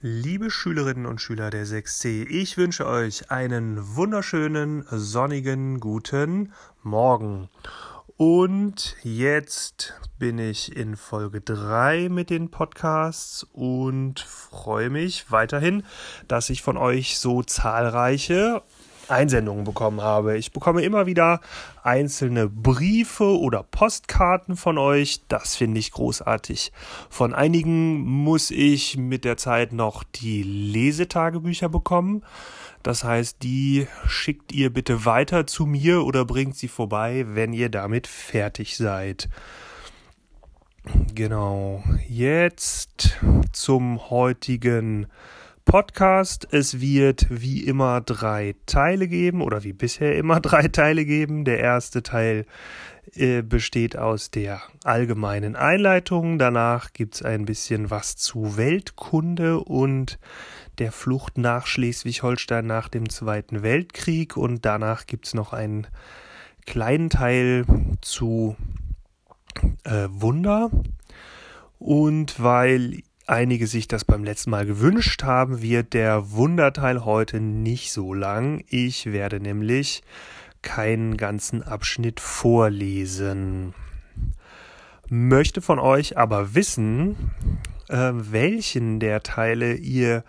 Liebe Schülerinnen und Schüler der 6c, ich wünsche euch einen wunderschönen, sonnigen, guten Morgen. Und jetzt bin ich in Folge 3 mit den Podcasts und freue mich weiterhin, dass ich von euch so zahlreiche Einsendungen bekommen habe. Ich bekomme immer wieder einzelne Briefe oder Postkarten von euch. Das finde ich großartig. Von einigen muss ich mit der Zeit noch die Lesetagebücher bekommen. Das heißt, die schickt ihr bitte weiter zu mir oder bringt sie vorbei, wenn ihr damit fertig seid. Genau. Jetzt zum heutigen Podcast. Es wird wie immer drei Teile geben oder wie bisher immer drei Teile geben. Der erste Teil äh, besteht aus der allgemeinen Einleitung. Danach gibt es ein bisschen was zu Weltkunde und der Flucht nach Schleswig-Holstein nach dem Zweiten Weltkrieg. Und danach gibt es noch einen kleinen Teil zu äh, Wunder. Und weil einige sich das beim letzten Mal gewünscht haben, wird der Wunderteil heute nicht so lang. Ich werde nämlich keinen ganzen Abschnitt vorlesen. Möchte von euch aber wissen, äh, welchen der Teile ihr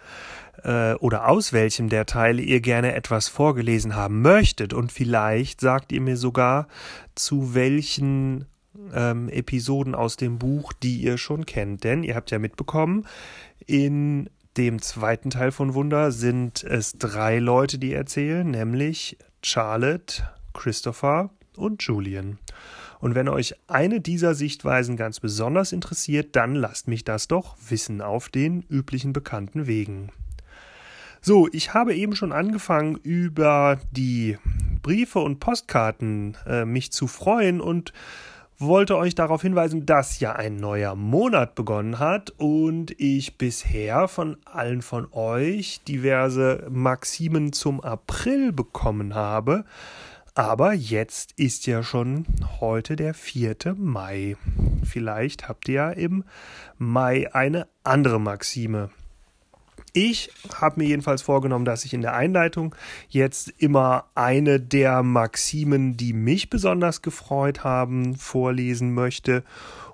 äh, oder aus welchem der Teile ihr gerne etwas vorgelesen haben möchtet und vielleicht sagt ihr mir sogar, zu welchen ähm, Episoden aus dem Buch, die ihr schon kennt. Denn ihr habt ja mitbekommen, in dem zweiten Teil von Wunder sind es drei Leute, die erzählen, nämlich Charlotte, Christopher und Julian. Und wenn euch eine dieser Sichtweisen ganz besonders interessiert, dann lasst mich das doch wissen auf den üblichen bekannten Wegen. So, ich habe eben schon angefangen, über die Briefe und Postkarten äh, mich zu freuen und wollte euch darauf hinweisen, dass ja ein neuer Monat begonnen hat und ich bisher von allen von euch diverse Maximen zum April bekommen habe. Aber jetzt ist ja schon heute der 4. Mai. Vielleicht habt ihr ja im Mai eine andere Maxime. Ich habe mir jedenfalls vorgenommen, dass ich in der Einleitung jetzt immer eine der Maximen, die mich besonders gefreut haben, vorlesen möchte.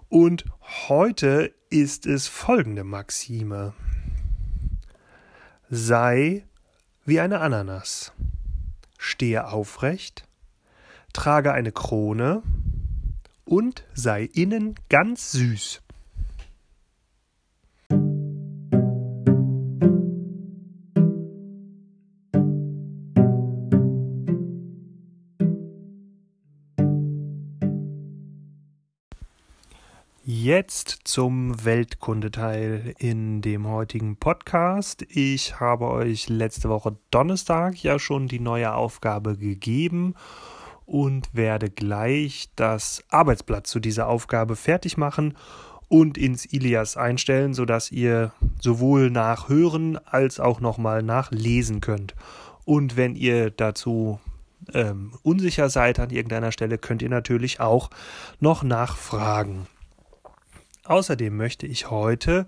Und heute ist es folgende Maxime. Sei wie eine Ananas. Stehe aufrecht, trage eine Krone und sei innen ganz süß. Jetzt zum Weltkundeteil in dem heutigen Podcast. Ich habe euch letzte Woche Donnerstag ja schon die neue Aufgabe gegeben und werde gleich das Arbeitsblatt zu dieser Aufgabe fertig machen und ins Ilias einstellen, sodass ihr sowohl nachhören als auch nochmal nachlesen könnt. Und wenn ihr dazu ähm, unsicher seid an irgendeiner Stelle, könnt ihr natürlich auch noch nachfragen. Außerdem möchte ich heute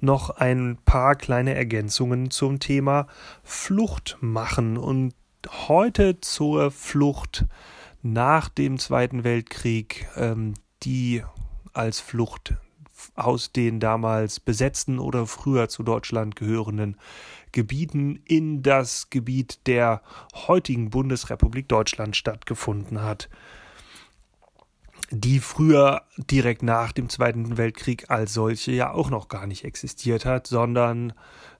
noch ein paar kleine Ergänzungen zum Thema Flucht machen. Und heute zur Flucht nach dem Zweiten Weltkrieg, ähm, die als Flucht aus den damals besetzten oder früher zu Deutschland gehörenden Gebieten in das Gebiet der heutigen Bundesrepublik Deutschland stattgefunden hat die früher direkt nach dem Zweiten Weltkrieg als solche ja auch noch gar nicht existiert hat, sondern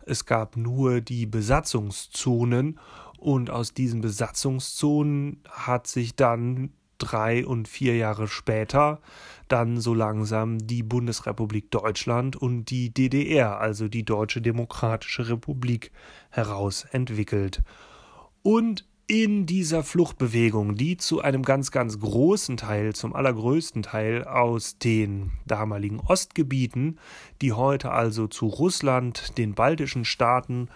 es gab nur die Besatzungszonen und aus diesen Besatzungszonen hat sich dann drei und vier Jahre später dann so langsam die Bundesrepublik Deutschland und die DDR, also die Deutsche Demokratische Republik, herausentwickelt. Und in dieser Fluchtbewegung, die zu einem ganz, ganz großen Teil, zum allergrößten Teil aus den damaligen Ostgebieten, die heute also zu Russland, den baltischen Staaten,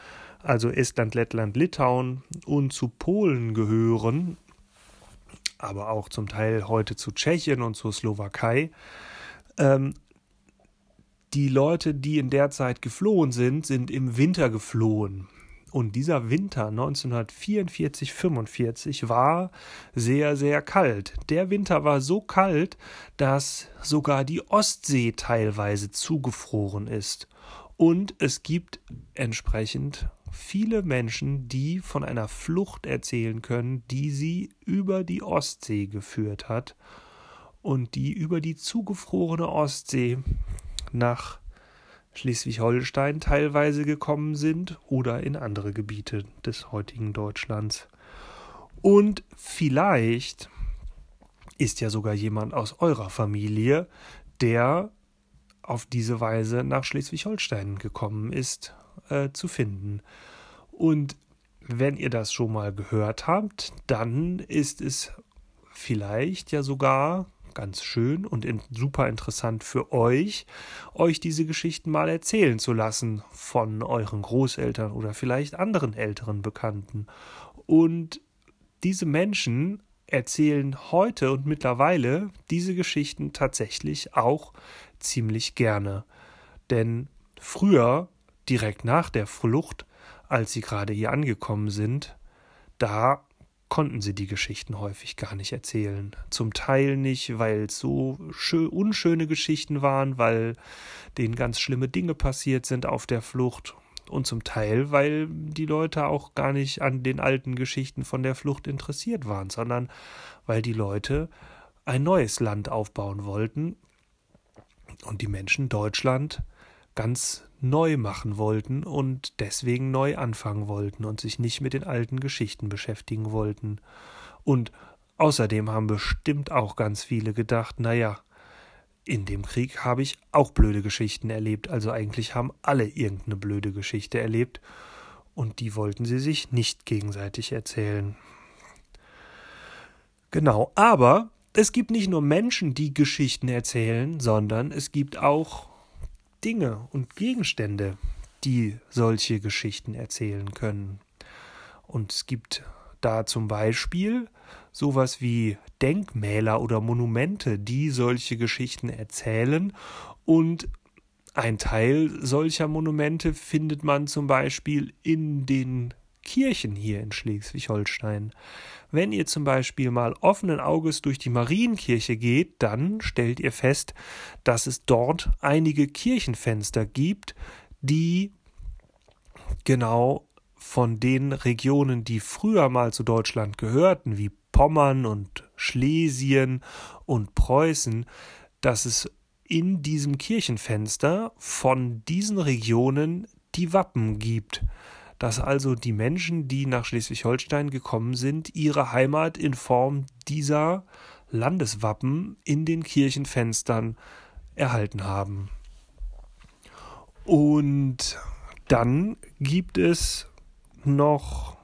also Estland, Lettland, Litauen und zu Polen gehören, aber auch zum Teil heute zu Tschechien und zur Slowakei, ähm, die Leute, die in der Zeit geflohen sind, sind im Winter geflohen. Und dieser Winter 1944, 45 war sehr, sehr kalt. Der Winter war so kalt, dass sogar die Ostsee teilweise zugefroren ist. Und es gibt entsprechend viele Menschen, die von einer Flucht erzählen können, die sie über die Ostsee geführt hat und die über die zugefrorene Ostsee nach Schleswig-Holstein teilweise gekommen sind oder in andere Gebiete des heutigen Deutschlands. Und vielleicht ist ja sogar jemand aus eurer Familie, der auf diese Weise nach Schleswig-Holstein gekommen ist, äh, zu finden. Und wenn ihr das schon mal gehört habt, dann ist es vielleicht ja sogar ganz schön und in, super interessant für euch, euch diese Geschichten mal erzählen zu lassen von euren Großeltern oder vielleicht anderen älteren Bekannten. Und diese Menschen erzählen heute und mittlerweile diese Geschichten tatsächlich auch ziemlich gerne. Denn früher, direkt nach der Flucht, als sie gerade hier angekommen sind, da konnten sie die Geschichten häufig gar nicht erzählen. Zum Teil nicht, weil es so unschöne Geschichten waren, weil denen ganz schlimme Dinge passiert sind auf der Flucht. Und zum Teil, weil die Leute auch gar nicht an den alten Geschichten von der Flucht interessiert waren, sondern weil die Leute ein neues Land aufbauen wollten und die Menschen Deutschland ganz neu machen wollten und deswegen neu anfangen wollten und sich nicht mit den alten Geschichten beschäftigen wollten. Und außerdem haben bestimmt auch ganz viele gedacht, naja, in dem Krieg habe ich auch blöde Geschichten erlebt, also eigentlich haben alle irgendeine blöde Geschichte erlebt, und die wollten sie sich nicht gegenseitig erzählen. Genau, aber es gibt nicht nur Menschen, die Geschichten erzählen, sondern es gibt auch Dinge und Gegenstände, die solche Geschichten erzählen können. Und es gibt da zum Beispiel sowas wie Denkmäler oder Monumente, die solche Geschichten erzählen. Und ein Teil solcher Monumente findet man zum Beispiel in den Kirchen hier in Schleswig-Holstein. Wenn ihr zum Beispiel mal offenen Auges durch die Marienkirche geht, dann stellt ihr fest, dass es dort einige Kirchenfenster gibt, die genau von den Regionen, die früher mal zu Deutschland gehörten, wie Pommern und Schlesien und Preußen, dass es in diesem Kirchenfenster von diesen Regionen die Wappen gibt dass also die Menschen, die nach Schleswig-Holstein gekommen sind, ihre Heimat in Form dieser Landeswappen in den Kirchenfenstern erhalten haben. Und dann gibt es noch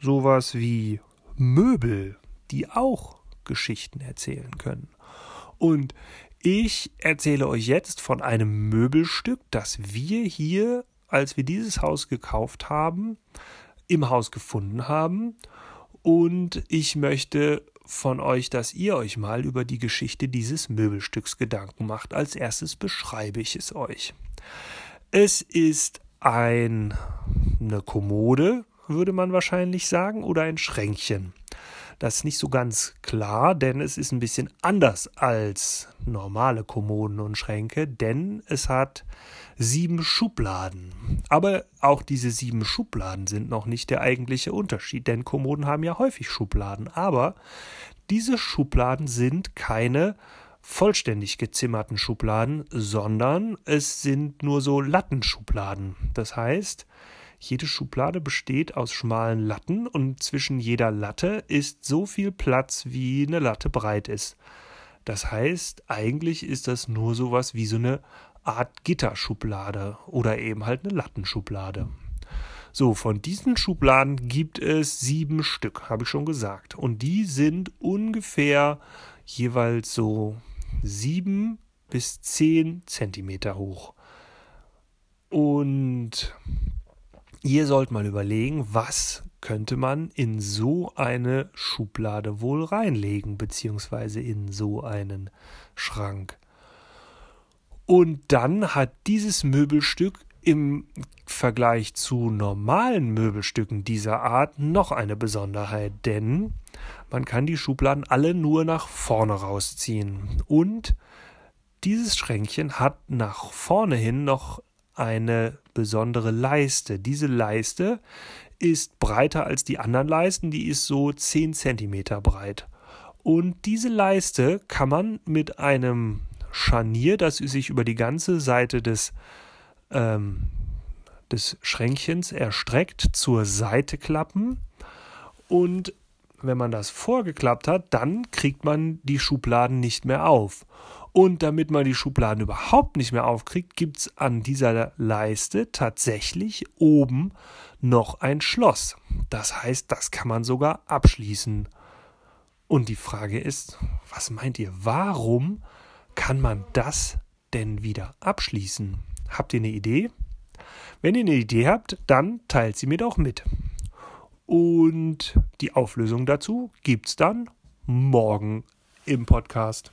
sowas wie Möbel, die auch Geschichten erzählen können. Und ich erzähle euch jetzt von einem Möbelstück, das wir hier als wir dieses Haus gekauft haben, im Haus gefunden haben. Und ich möchte von euch, dass ihr euch mal über die Geschichte dieses Möbelstücks Gedanken macht. Als erstes beschreibe ich es euch. Es ist ein, eine Kommode, würde man wahrscheinlich sagen, oder ein Schränkchen. Das ist nicht so ganz klar, denn es ist ein bisschen anders als normale Kommoden und Schränke, denn es hat sieben Schubladen. Aber auch diese sieben Schubladen sind noch nicht der eigentliche Unterschied, denn Kommoden haben ja häufig Schubladen. Aber diese Schubladen sind keine vollständig gezimmerten Schubladen, sondern es sind nur so Lattenschubladen. Das heißt, jede Schublade besteht aus schmalen Latten und zwischen jeder Latte ist so viel Platz, wie eine Latte breit ist. Das heißt, eigentlich ist das nur sowas wie so eine Art Gitterschublade oder eben halt eine Lattenschublade. So, von diesen Schubladen gibt es sieben Stück, habe ich schon gesagt. Und die sind ungefähr jeweils so sieben bis zehn Zentimeter hoch. Und Ihr sollt mal überlegen, was könnte man in so eine Schublade wohl reinlegen, beziehungsweise in so einen Schrank. Und dann hat dieses Möbelstück im Vergleich zu normalen Möbelstücken dieser Art noch eine Besonderheit, denn man kann die Schubladen alle nur nach vorne rausziehen. Und dieses Schränkchen hat nach vorne hin noch eine besondere Leiste. Diese Leiste ist breiter als die anderen Leisten, die ist so 10 cm breit. Und diese Leiste kann man mit einem Scharnier, das sich über die ganze Seite des, ähm, des Schränkchens erstreckt, zur Seite klappen. Und wenn man das vorgeklappt hat, dann kriegt man die Schubladen nicht mehr auf. Und damit man die Schubladen überhaupt nicht mehr aufkriegt, gibt es an dieser Leiste tatsächlich oben noch ein Schloss. Das heißt, das kann man sogar abschließen. Und die Frage ist, was meint ihr, warum kann man das denn wieder abschließen? Habt ihr eine Idee? Wenn ihr eine Idee habt, dann teilt sie mir doch mit. Und die Auflösung dazu gibt's dann morgen im Podcast.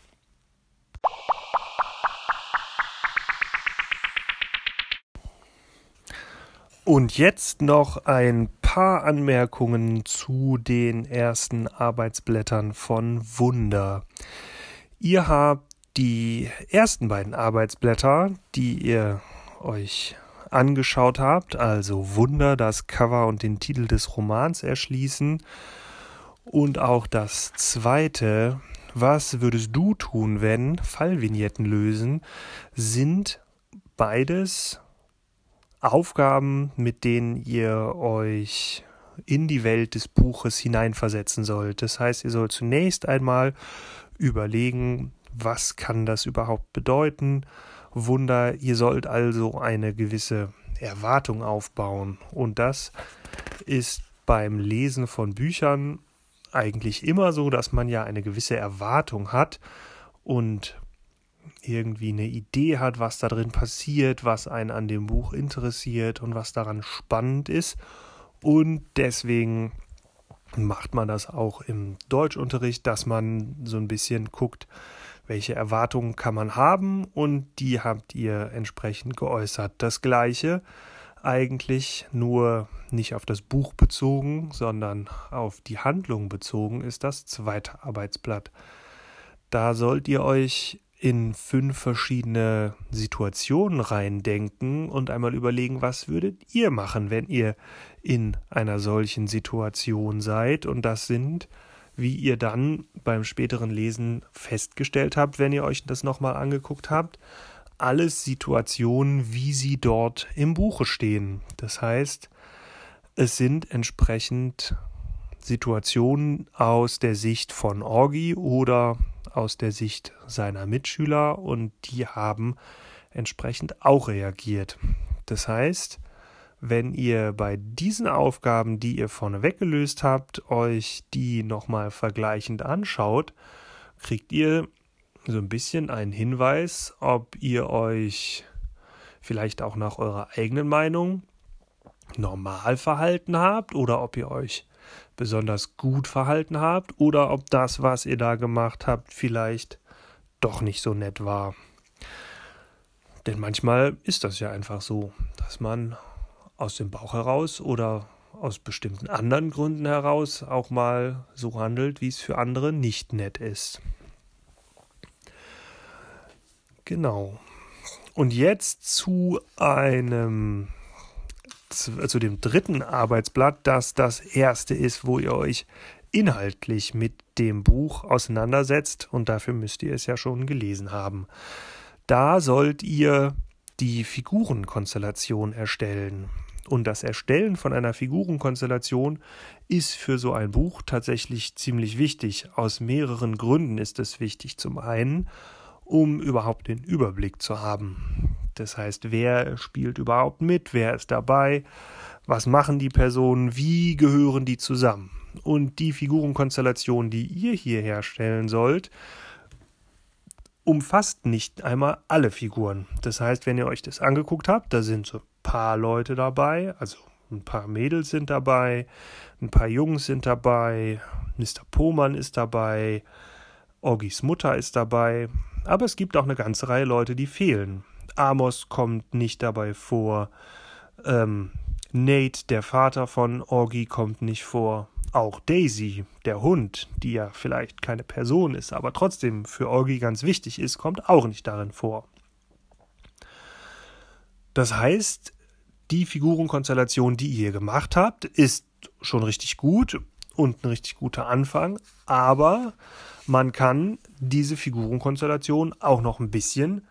Und jetzt noch ein paar Anmerkungen zu den ersten Arbeitsblättern von Wunder. Ihr habt die ersten beiden Arbeitsblätter, die ihr euch angeschaut habt, also Wunder, das Cover und den Titel des Romans erschließen. Und auch das zweite, was würdest du tun, wenn Fallvignetten lösen, sind beides Aufgaben, mit denen ihr euch in die Welt des Buches hineinversetzen sollt. Das heißt, ihr sollt zunächst einmal überlegen, was kann das überhaupt bedeuten? Wunder, ihr sollt also eine gewisse Erwartung aufbauen. Und das ist beim Lesen von Büchern eigentlich immer so, dass man ja eine gewisse Erwartung hat und irgendwie eine Idee hat, was da drin passiert, was einen an dem Buch interessiert und was daran spannend ist. Und deswegen macht man das auch im Deutschunterricht, dass man so ein bisschen guckt, welche Erwartungen kann man haben und die habt ihr entsprechend geäußert. Das gleiche eigentlich nur nicht auf das Buch bezogen, sondern auf die Handlung bezogen ist das zweite Arbeitsblatt. Da sollt ihr euch in fünf verschiedene Situationen reindenken und einmal überlegen, was würdet ihr machen, wenn ihr in einer solchen Situation seid. Und das sind, wie ihr dann beim späteren Lesen festgestellt habt, wenn ihr euch das nochmal angeguckt habt, alles Situationen, wie sie dort im Buche stehen. Das heißt, es sind entsprechend Situationen aus der Sicht von Orgi oder aus der Sicht seiner Mitschüler und die haben entsprechend auch reagiert. Das heißt, wenn ihr bei diesen Aufgaben, die ihr vorneweg gelöst habt, euch die nochmal vergleichend anschaut, kriegt ihr so ein bisschen einen Hinweis, ob ihr euch vielleicht auch nach eurer eigenen Meinung normal verhalten habt oder ob ihr euch besonders gut verhalten habt oder ob das, was ihr da gemacht habt, vielleicht doch nicht so nett war. Denn manchmal ist das ja einfach so, dass man aus dem Bauch heraus oder aus bestimmten anderen Gründen heraus auch mal so handelt, wie es für andere nicht nett ist. Genau. Und jetzt zu einem zu dem dritten Arbeitsblatt, das das erste ist, wo ihr euch inhaltlich mit dem Buch auseinandersetzt und dafür müsst ihr es ja schon gelesen haben. Da sollt ihr die Figurenkonstellation erstellen. Und das Erstellen von einer Figurenkonstellation ist für so ein Buch tatsächlich ziemlich wichtig. Aus mehreren Gründen ist es wichtig. Zum einen, um überhaupt den Überblick zu haben. Das heißt, wer spielt überhaupt mit, wer ist dabei, was machen die Personen, wie gehören die zusammen. Und die Figurenkonstellation, die ihr hier herstellen sollt, umfasst nicht einmal alle Figuren. Das heißt, wenn ihr euch das angeguckt habt, da sind so ein paar Leute dabei, also ein paar Mädels sind dabei, ein paar Jungs sind dabei, Mr. Pohmann ist dabei, Orgis Mutter ist dabei, Aber es gibt auch eine ganze Reihe Leute, die fehlen. Amos kommt nicht dabei vor. Ähm, Nate, der Vater von Orgi, kommt nicht vor. Auch Daisy, der Hund, die ja vielleicht keine Person ist, aber trotzdem für Orgi ganz wichtig ist, kommt auch nicht darin vor. Das heißt, die Figurenkonstellation, die ihr gemacht habt, ist schon richtig gut und ein richtig guter Anfang, aber man kann diese Figurenkonstellation auch noch ein bisschen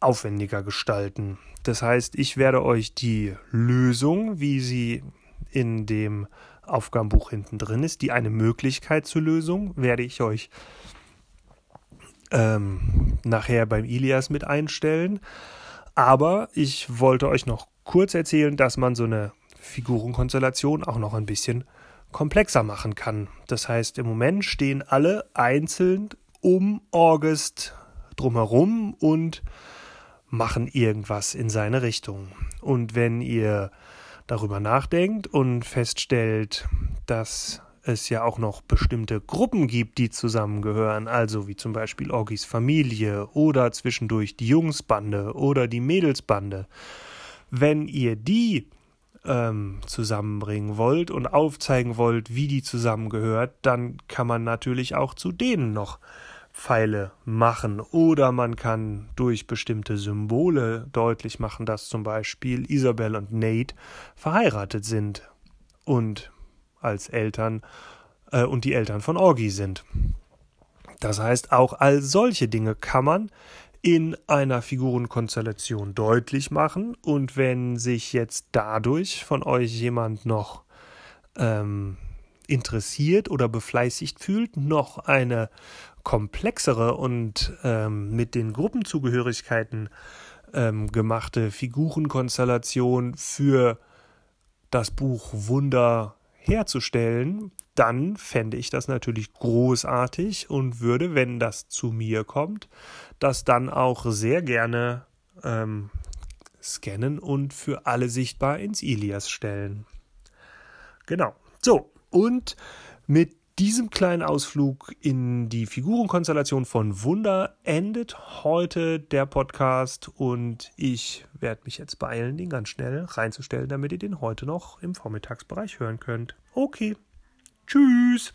aufwendiger gestalten. Das heißt, ich werde euch die Lösung, wie sie in dem Aufgabenbuch hinten drin ist, die eine Möglichkeit zur Lösung, werde ich euch ähm, nachher beim Ilias mit einstellen. Aber ich wollte euch noch kurz erzählen, dass man so eine Figurenkonstellation auch noch ein bisschen komplexer machen kann. Das heißt, im Moment stehen alle einzeln um August drumherum und machen irgendwas in seine Richtung. Und wenn ihr darüber nachdenkt und feststellt, dass es ja auch noch bestimmte Gruppen gibt, die zusammengehören, also wie zum Beispiel Orgis Familie oder zwischendurch die Jungsbande oder die Mädelsbande, wenn ihr die ähm, zusammenbringen wollt und aufzeigen wollt, wie die zusammengehört, dann kann man natürlich auch zu denen noch Pfeile machen oder man kann durch bestimmte Symbole deutlich machen, dass zum Beispiel Isabel und Nate verheiratet sind und als Eltern äh, und die Eltern von Orgi sind. Das heißt, auch all solche Dinge kann man in einer Figurenkonstellation deutlich machen. Und wenn sich jetzt dadurch von euch jemand noch ähm, interessiert oder befleißigt fühlt, noch eine komplexere und ähm, mit den Gruppenzugehörigkeiten ähm, gemachte Figurenkonstellation für das Buch Wunder herzustellen, dann fände ich das natürlich großartig und würde, wenn das zu mir kommt, das dann auch sehr gerne ähm, scannen und für alle sichtbar ins Ilias stellen. Genau. So, und mit diesem kleinen Ausflug in die Figurenkonstellation von Wunder endet heute der Podcast und ich werde mich jetzt beeilen, den ganz schnell reinzustellen, damit ihr den heute noch im Vormittagsbereich hören könnt. Okay. Tschüss.